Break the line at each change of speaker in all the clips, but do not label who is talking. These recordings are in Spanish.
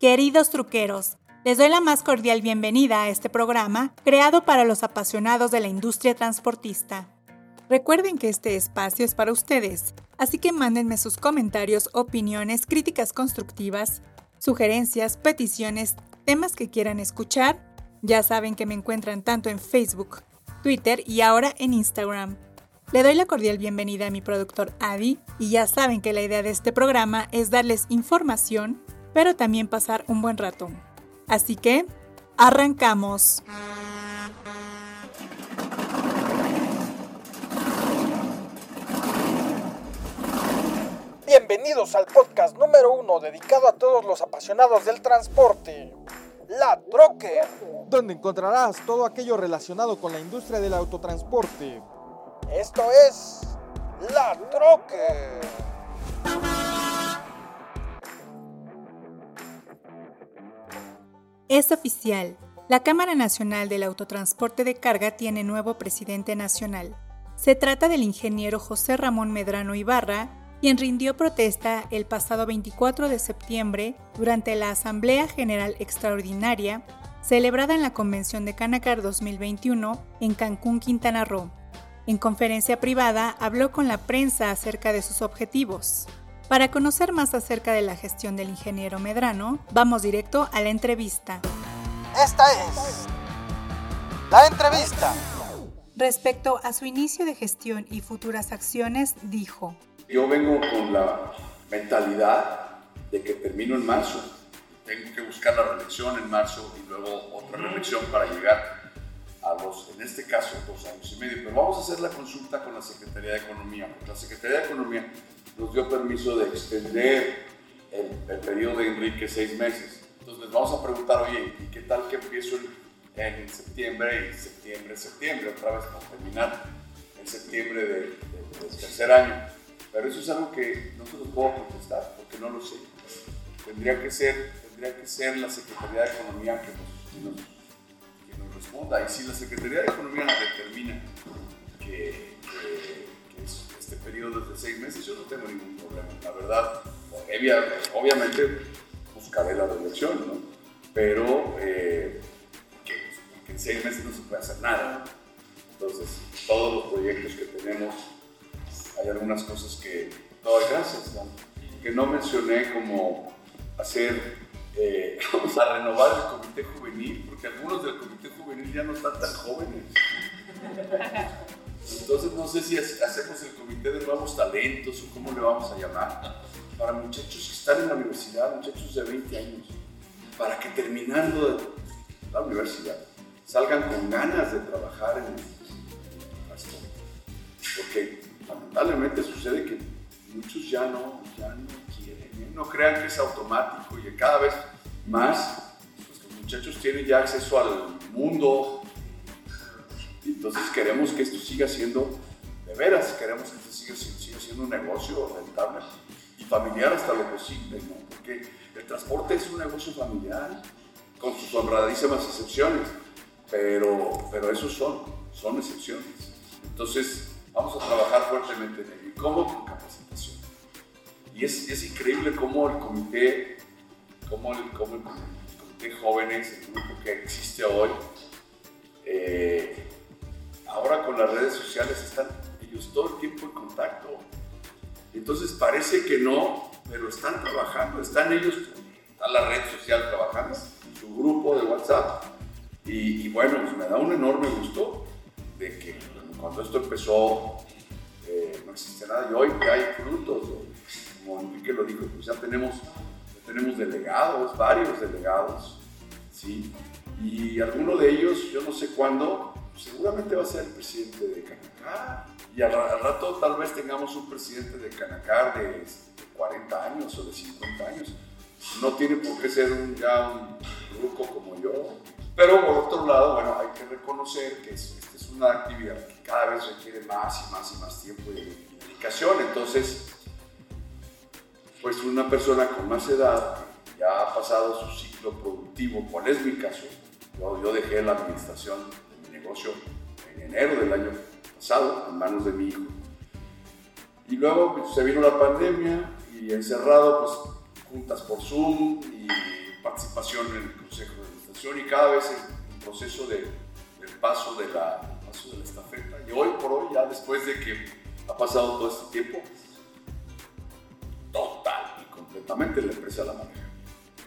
Queridos truqueros, les doy la más cordial bienvenida a este programa creado para los apasionados de la industria transportista. Recuerden que este espacio es para ustedes, así que mándenme sus comentarios, opiniones, críticas constructivas, sugerencias, peticiones, temas que quieran escuchar. Ya saben que me encuentran tanto en Facebook, Twitter y ahora en Instagram. Le doy la cordial bienvenida a mi productor Adi y ya saben que la idea de este programa es darles información, pero también pasar un buen rato. Así que, arrancamos.
Bienvenidos al podcast número uno dedicado a todos los apasionados del transporte, La Trocker,
donde encontrarás todo aquello relacionado con la industria del autotransporte.
Esto es La Trocker.
Es oficial. La Cámara Nacional del Autotransporte de Carga tiene nuevo presidente nacional. Se trata del ingeniero José Ramón Medrano Ibarra, quien rindió protesta el pasado 24 de septiembre durante la Asamblea General Extraordinaria celebrada en la Convención de Canacar 2021 en Cancún, Quintana Roo. En conferencia privada habló con la prensa acerca de sus objetivos. Para conocer más acerca de la gestión del ingeniero Medrano, vamos directo a la entrevista.
Esta es la entrevista.
Respecto a su inicio de gestión y futuras acciones, dijo,
yo vengo con la mentalidad de que termino en marzo. Tengo que buscar la reelección en marzo y luego otra reelección para llegar a los, en este caso, dos años y medio. Pero vamos a hacer la consulta con la Secretaría de Economía, porque la Secretaría de Economía nos dio permiso de extender el, el periodo de Enrique seis meses. Entonces les vamos a preguntar, oye, ¿y qué tal que empiezo en, septiembre y septiembre, septiembre, otra vez para terminar en septiembre del tercer año? Pero eso es algo que no se lo puedo contestar porque no lo sé. Tendría que ser, tendría que ser la Secretaría de Economía que nos, que nos, responda. Y si la Secretaría de Economía determina que, este meses, yo no tengo ningún problema. La verdad, obviamente buscaré la reelección, ¿no? Pero eh, en seis meses no se puede hacer nada. Entonces, todos los proyectos que tenemos hay algunas cosas que doy gracias, que no mencioné como hacer, eh, vamos a renovar el comité juvenil, porque algunos del comité juvenil ya no están tan jóvenes. Entonces no sé si hacemos el comité de nuevos talentos o cómo le vamos a llamar, para muchachos que están en la universidad, muchachos de 20 años, para que terminando la universidad salgan con ganas de trabajar en el porque lamentablemente sucede que muchos ya no, ya no quieren, ¿eh? no crean que es automático y cada vez más pues, los muchachos tienen ya acceso al mundo. Entonces queremos que esto siga siendo, de veras, queremos que esto siga, siendo un negocio rentable y familiar hasta lo posible, ¿no? porque el transporte es un negocio familiar, con sus honradísimas excepciones, pero, pero esos son, son excepciones. Entonces, vamos a trabajar fuertemente en ello. ¿Y cómo? Con capacitación. Y es, es increíble cómo el comité, cómo el, el, comité jóvenes, el grupo que existe hoy, eh, ahora con las redes sociales están ellos todo el tiempo en contacto. Entonces parece que no, pero están trabajando, están ellos, está la red social trabajando, su grupo de WhatsApp. Y, y bueno, pues me da un enorme gusto de que cuando esto empezó, eh, no existía nada y hoy ya hay frutos, como Enrique lo dijo, pues ya tenemos, tenemos delegados, varios delegados, ¿sí? Y alguno de ellos, yo no sé cuándo, seguramente va a ser el presidente de Canacar. Y al, rato tal vez tengamos un presidente de Canacar de, 40 años o de 50 años. No tiene por qué ser un, ya un grupo como yo. Pero por otro lado, bueno, hay que reconocer que es, una actividad que cada vez requiere más y más y más tiempo y dedicación. Entonces, pues una persona con más edad, ya ha pasado su ciclo productivo, ¿cuál es mi caso? Yo, yo dejé la administración en enero del año pasado en manos de mi hijo. Y luego pues, se vino la pandemia y encerrado, pues juntas por Zoom y participación en el Consejo de Administración y cada vez el, proceso de, del paso de, la, paso de la estafeta. Y hoy por hoy, ya después de que ha pasado todo este tiempo, total y completamente la empresa la maneja.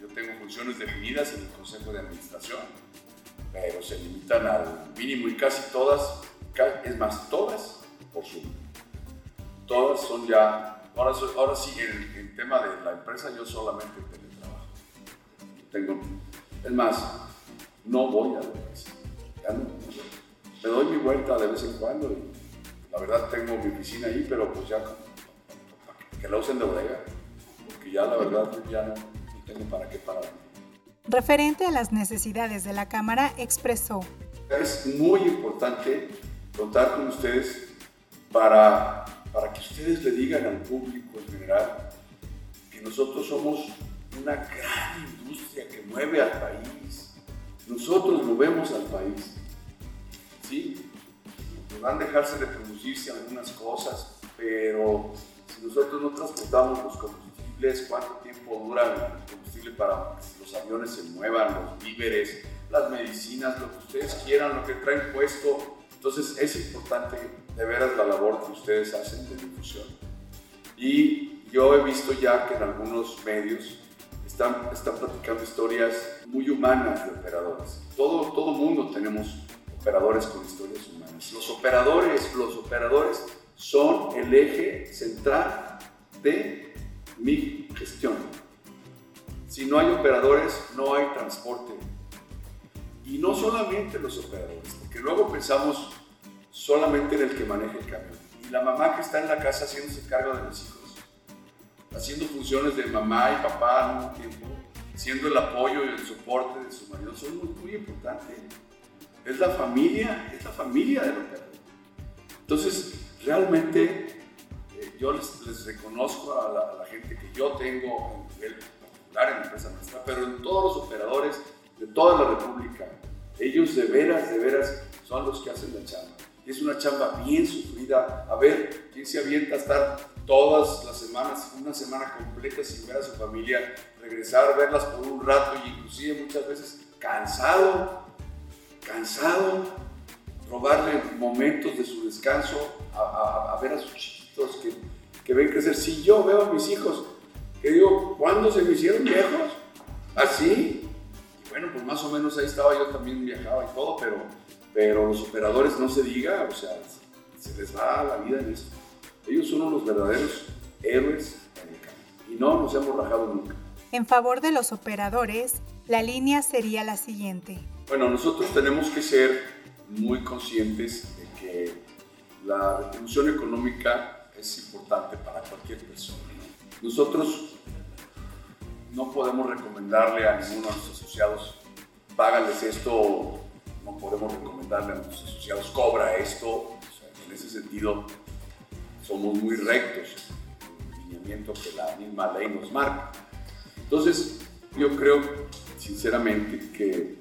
Yo tengo funciones definidas en el Consejo de Administración, pero se limitan al mínimo y casi todas, es más, todas por su Todas son ya, ahora, ahora sí, en el, tema de la empresa yo solamente teletrabajo. Tengo, es más, no voy a la empresa. Me doy mi vuelta de vez en cuando y la verdad tengo mi oficina ahí, pero pues ya que la usen de bodega, porque ya la verdad ya no, tengo para qué parar.
Referente a las necesidades de la Cámara, expresó.
Es muy importante contar con ustedes para, para que ustedes le digan al público en general que nosotros somos una gran industria que mueve al país. Nosotros movemos al país. ¿Sí? Van a dejarse de producirse algunas cosas, pero si nosotros no transportamos los combustibles, cuánto tiempo dura el combustible para que los aviones se muevan, los víveres, las medicinas, lo que ustedes quieran, lo que traen puesto. Entonces es importante de veras la labor que ustedes hacen de difusión. Y yo he visto ya que en algunos medios están, están platicando historias muy humanas de operadores. Todo, todo mundo tenemos operadores con historias humanas. Los operadores, los operadores son el eje central de mi gestión. Si no hay operadores, no hay transporte. Y no solamente los operadores, porque luego pensamos solamente en el que maneja el camión. Y la mamá que está en la casa haciéndose cargo de los hijos, haciendo funciones de mamá y papá al mismo tiempo, siendo el apoyo y el soporte de su marido, son muy, muy importantes. Es la familia, es la familia del operador. Entonces, realmente yo les, reconozco a la, gente que yo tengo en nivel particular en la empresa nuestra, pero en todos los operadores de toda la República, ellos de veras, de veras son los que hacen la chamba. Es una chamba bien sufrida. A ver, ¿quién se avienta a estar todas las semanas, una semana completa sin ver a su familia, regresar, verlas por un rato y inclusive muchas veces cansado, cansado, robarle momentos de su descanso a, ver a sus chiquitos que, que, ven crecer. Si yo veo a mis hijos, que digo, ¿cuándo se me hicieron viejos? ¿Así? Y bueno, pues más o menos ahí estaba yo también viajaba y todo, pero, pero los operadores no se diga, o sea, se les va la vida en esto. Ellos son los verdaderos héroes en el campo y no nos hemos rajado nunca.
En favor de los operadores, la línea sería la siguiente.
Bueno, nosotros tenemos que ser muy conscientes de que la retribución económica es importante para cualquier persona. Nosotros no podemos recomendarle a ninguno de nuestros asociados, págales esto, no podemos recomendarle a nuestros asociados, cobra esto. en ese sentido, somos muy rectos en el lineamiento que la misma ley nos marca. Entonces, yo creo sinceramente que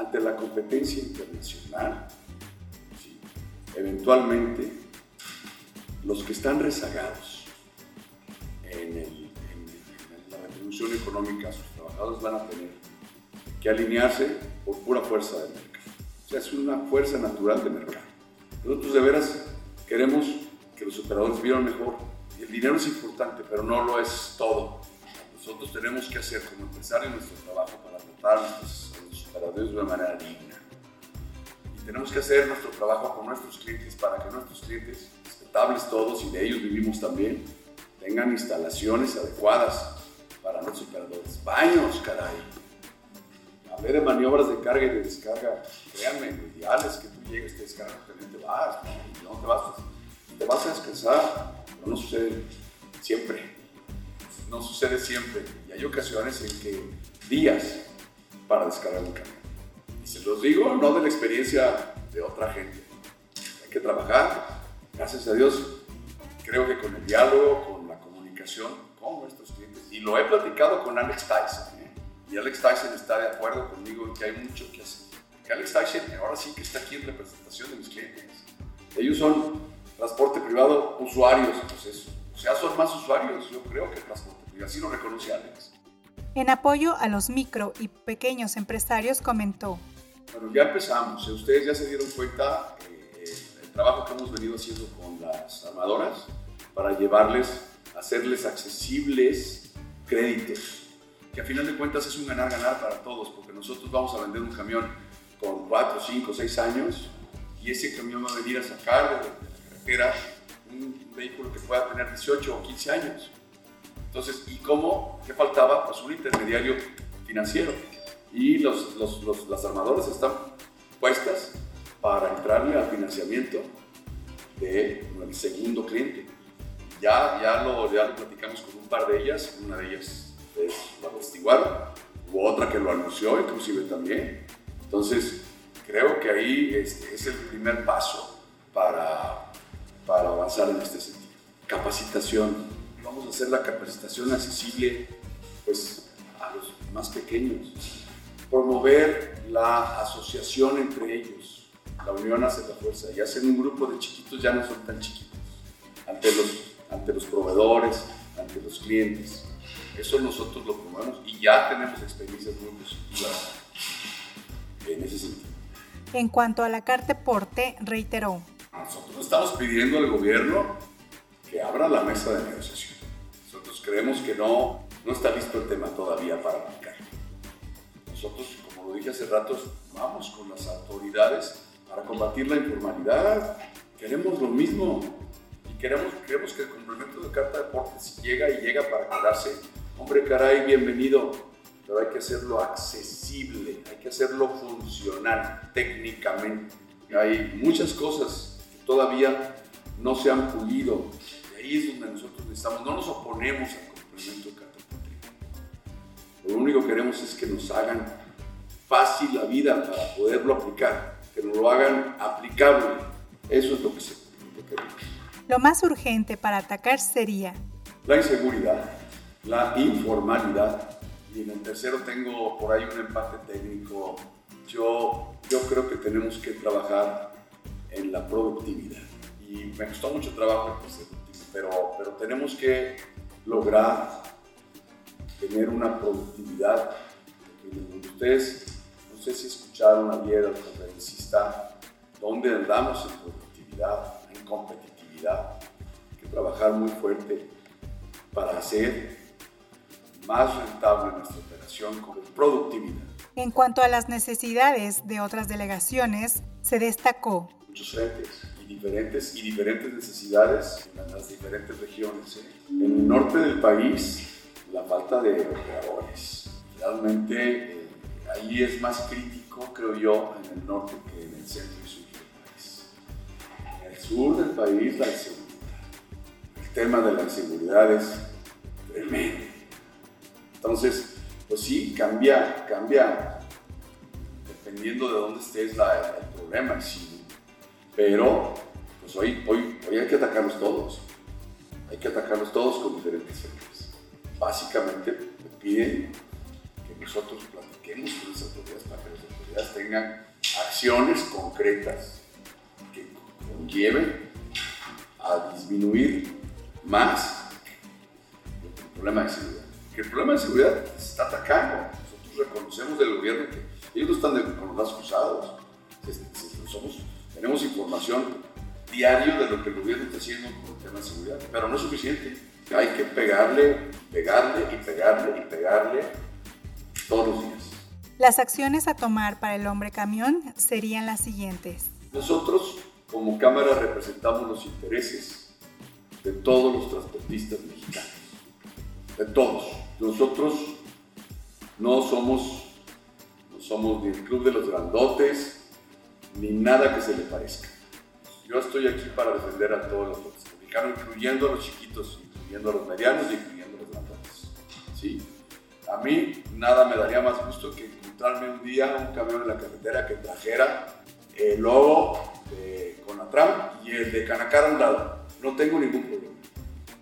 ante la competencia internacional, eventualmente los que están rezagados en, la retribución económica sus trabajadores van a tener que alinearse por pura fuerza del mercado. O sea, es una fuerza natural del mercado. Nosotros de veras queremos que los operadores vivan mejor. El dinero es importante, pero no lo es todo. Nosotros tenemos que hacer como empresarios nuestro trabajo para tratar a para Dios de una manera digna. Tenemos que hacer nuestro trabajo con nuestros clientes para que nuestros clientes, respetables todos y de ellos vivimos también, tengan instalaciones adecuadas para nuestros operadores. Baños, caray. Hablar de maniobras de carga y de descarga, créanme, lo ideal es que tú llegues, te descargas, te vas, ¿no? te vas, te vas a descansar, pero no sucede siempre. No sucede siempre. Y hay ocasiones en que días para descargar un camión. Se los digo, no de la experiencia de otra gente. Hay que trabajar, gracias a Dios, creo que con el diálogo, con la comunicación con nuestros clientes. Y lo he platicado con Alex Tyson. ¿eh? Y Alex Tyson está de acuerdo conmigo en que hay mucho que hacer. Que Alex Tyson ahora sí que está aquí en representación de mis clientes. Ellos son transporte privado usuarios, pues. O sea, son más usuarios, yo creo, que transporte privado. Así lo reconoce Alex.
En apoyo a los micro y pequeños empresarios comentó.
Bueno, ya empezamos. Ustedes ya se dieron cuenta eh, el trabajo que hemos venido haciendo con las armadoras para llevarles, hacerles accesibles créditos, que a final de cuentas es un ganar-ganar para todos, porque nosotros vamos a vender un camión con 4, 5, 6 años y ese camión va a venir a sacar de la carretera un vehículo que pueda tener 18 o 15 años. Entonces, ¿y cómo? ¿Qué faltaba? Pues un intermediario financiero. Y los, los, los, las armadoras están puestas para entrarle al financiamiento del de segundo cliente. Ya, ya, lo, ya lo platicamos con un par de ellas, una de ellas es la testiguada, hubo otra que lo anunció inclusive también. Entonces, creo que ahí este, es el primer paso para, para avanzar en este sentido. Capacitación. Vamos a hacer la capacitación accesible pues, a los más pequeños. Promover la asociación entre ellos. La unión hace la fuerza. Y hacer un grupo de chiquitos ya no son tan chiquitos ante los, ante los proveedores, ante los clientes. Eso nosotros lo promovemos y ya tenemos experiencias muy positivas en ese sentido.
En cuanto a la Carta Porte, reiteró.
Nosotros estamos pidiendo al gobierno que abra la mesa de negociación. Nosotros creemos que no, no está listo el tema todavía para aplicar. Nosotros, como lo dije hace rato, vamos con las autoridades para combatir la informalidad. Queremos lo mismo y queremos, queremos que el complemento de Carta de Porte, si llega y llega para quedarse, hombre caray, bienvenido pero hay que hacerlo accesible, hay que hacerlo funcional técnicamente. Hay muchas cosas que todavía no se han pulido. Y ahí es donde nosotros necesitamos, no nos oponemos al complemento Lo único que queremos es que nos hagan fácil la vida para poderlo aplicar, que nos lo hagan aplicable. Eso es lo que, se, lo que queremos.
Lo más urgente para atacar sería
la inseguridad, la informalidad, y en el tercero tengo por ahí un empate técnico. Yo, yo creo que tenemos que trabajar en la productividad. Y me costó mucho trabajo pero, pero tenemos que lograr tener una productividad. Ustedes, no sé si escucharon ayer al conferencista, dónde andamos en productividad, en competitividad. Hay que trabajar muy fuerte para hacer más rentable nuestra operación con productividad.
En cuanto a las necesidades de otras delegaciones, se destacó.
Muchos frentes y diferentes, y diferentes necesidades en las diferentes regiones. ¿eh? En el norte del país, la falta de operadores. Realmente eh, ahí es más crítico, creo yo, en el norte que en el centro y sur del país. En el sur del país, la inseguridad. El tema de la inseguridad es tremendo entonces, pues sí, cambia, cambia dependiendo de dónde estés la, el problema. Sí. Pero, pues hoy, hoy, hay que atacarlos todos. Hay que atacarlos todos con diferentes frentes. Básicamente, me piden que nosotros platiquemos con las autoridades para que las autoridades tengan acciones concretas que conlleven a disminuir más el problema de seguridad que el problema de seguridad se está atacando. Nosotros reconocemos del gobierno que ellos no están de, con los brazos cruzados. Somos, tenemos información diaria de lo que el gobierno está haciendo con el tema de seguridad, pero no es suficiente. Hay que pegarle, pegarle y pegarle y pegarle todos los días.
Las acciones a tomar para el hombre camión serían las siguientes.
Nosotros como Cámara representamos los intereses de todos los transportistas mexicanos de todos. Nosotros no somos, no somos ni el club de los grandotes, ni nada que se le parezca. Yo estoy aquí para defender a todos los mexicanos, incluyendo a los chiquitos, incluyendo a los medianos y incluyendo a los grandotes. ¿Sí? A mí nada me daría más gusto que encontrarme un día un camión en la carretera que trajera el logo de Conatram y el de Canacara a un lado. No tengo ningún problema.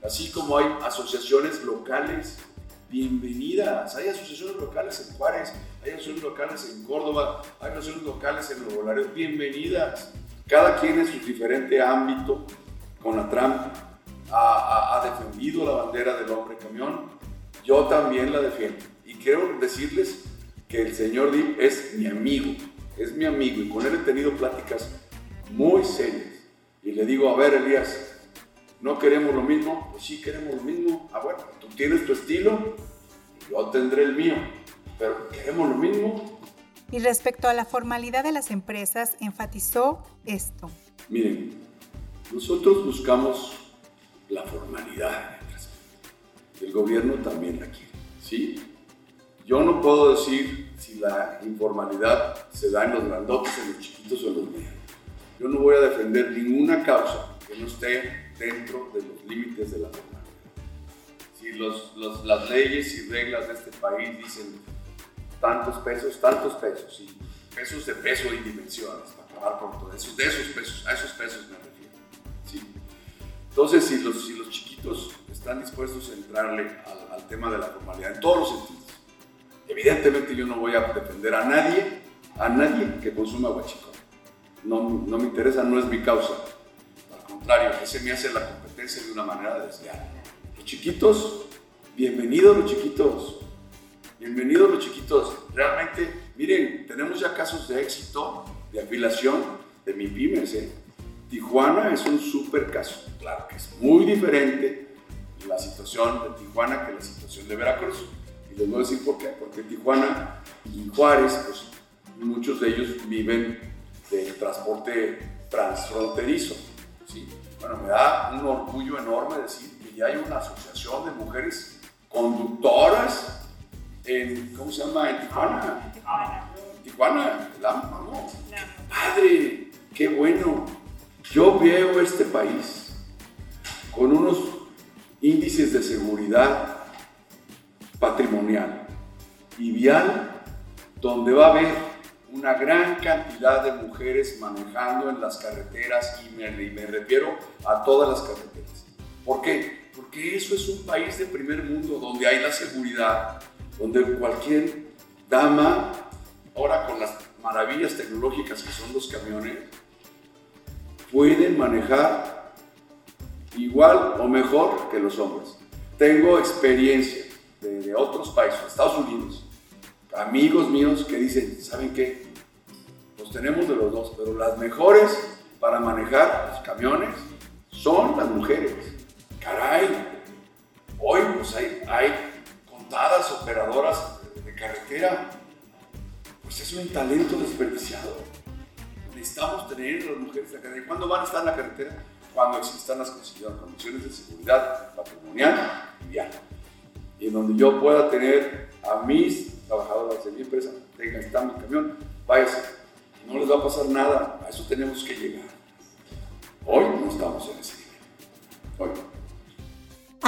Así como hay asociaciones locales, bienvenidas. Hay asociaciones locales en Juárez, hay asociaciones locales en Córdoba, hay asociaciones locales en Nuevo Laredo, bienvenidas. Cada quien en su diferente ámbito, con la trampa, ha, defendido la bandera del hombre camión. Yo también la defiendo. Y quiero decirles que el señor Dip es mi amigo, es mi amigo y con él he tenido pláticas muy serias. Y le digo, a ver Elías, ¿no queremos lo mismo? Pues sí, queremos lo mismo. Ah, bueno, tú tienes tu estilo, yo tendré el mío, pero queremos lo mismo.
Y respecto a la formalidad de las empresas, enfatizó esto.
Miren, nosotros buscamos la formalidad. El gobierno también la quiere, ¿sí? Yo no puedo decir si la informalidad se da en los grandotes, en los chiquitos o en los medianos. Yo no voy a defender ninguna causa que no esté dentro de los límites de la formalidad. Si los, los, las leyes y reglas de este país dicen tantos pesos, tantos pesos, y pesos de peso y dimensiones, para acabar con todo eso, de esos pesos, a esos pesos me refiero. Entonces, si los, si los chiquitos están dispuestos a entrarle al, tema de la formalidad en todos los sentidos, evidentemente yo no voy a defender a nadie, a nadie que consuma guachicón. No, no me interesa, no es mi causa. Al contrario, ese me hace la competencia de una manera desleal. Los chiquitos, bienvenidos los chiquitos. Bienvenidos los chiquitos. Realmente, miren, tenemos ya casos de éxito, de afiliación de mi pymes. ¿eh? Tijuana es un súper caso. Claro que es muy diferente la situación de Tijuana que la situación de Veracruz. Y les voy a decir por qué. Porque Tijuana y Juárez, pues muchos de ellos viven del transporte transfronterizo. ¿sí? Bueno, me da un orgullo enorme decir que ya hay una asociación de mujeres conductoras en, ¿cómo se llama? En Tijuana. En Tijuana. Tijuana, la amo. ¡Qué padre! ¡Qué bueno! Yo veo este país con unos índices de seguridad patrimonial y vial donde va a haber una gran cantidad de mujeres manejando en las carreteras y me, y me refiero a todas las carreteras. ¿Por qué? Porque eso es un país de primer mundo donde hay la seguridad, donde cualquier dama, ahora con las maravillas tecnológicas que son los camiones, pueden manejar igual o mejor que los hombres. Tengo experiencia de, otros países, Estados Unidos, amigos míos que dicen, ¿saben qué? Los tenemos de los dos, pero las mejores para manejar los camiones son las mujeres. Caray, hoy pues hay, hay operadoras de carretera. Pues es un talento desperdiciado. Necesitamos tener las mujeres en la carretera. ¿Cuándo van a estar en la carretera? Cuando existan las condiciones de seguridad patrimonial y vial. Y en donde yo pueda tener a mis trabajadoras de mi empresa, tengan, está mi camión, váyase, no les va a pasar nada, a eso tenemos que llegar. Hoy no estamos en ese nivel. Hoy.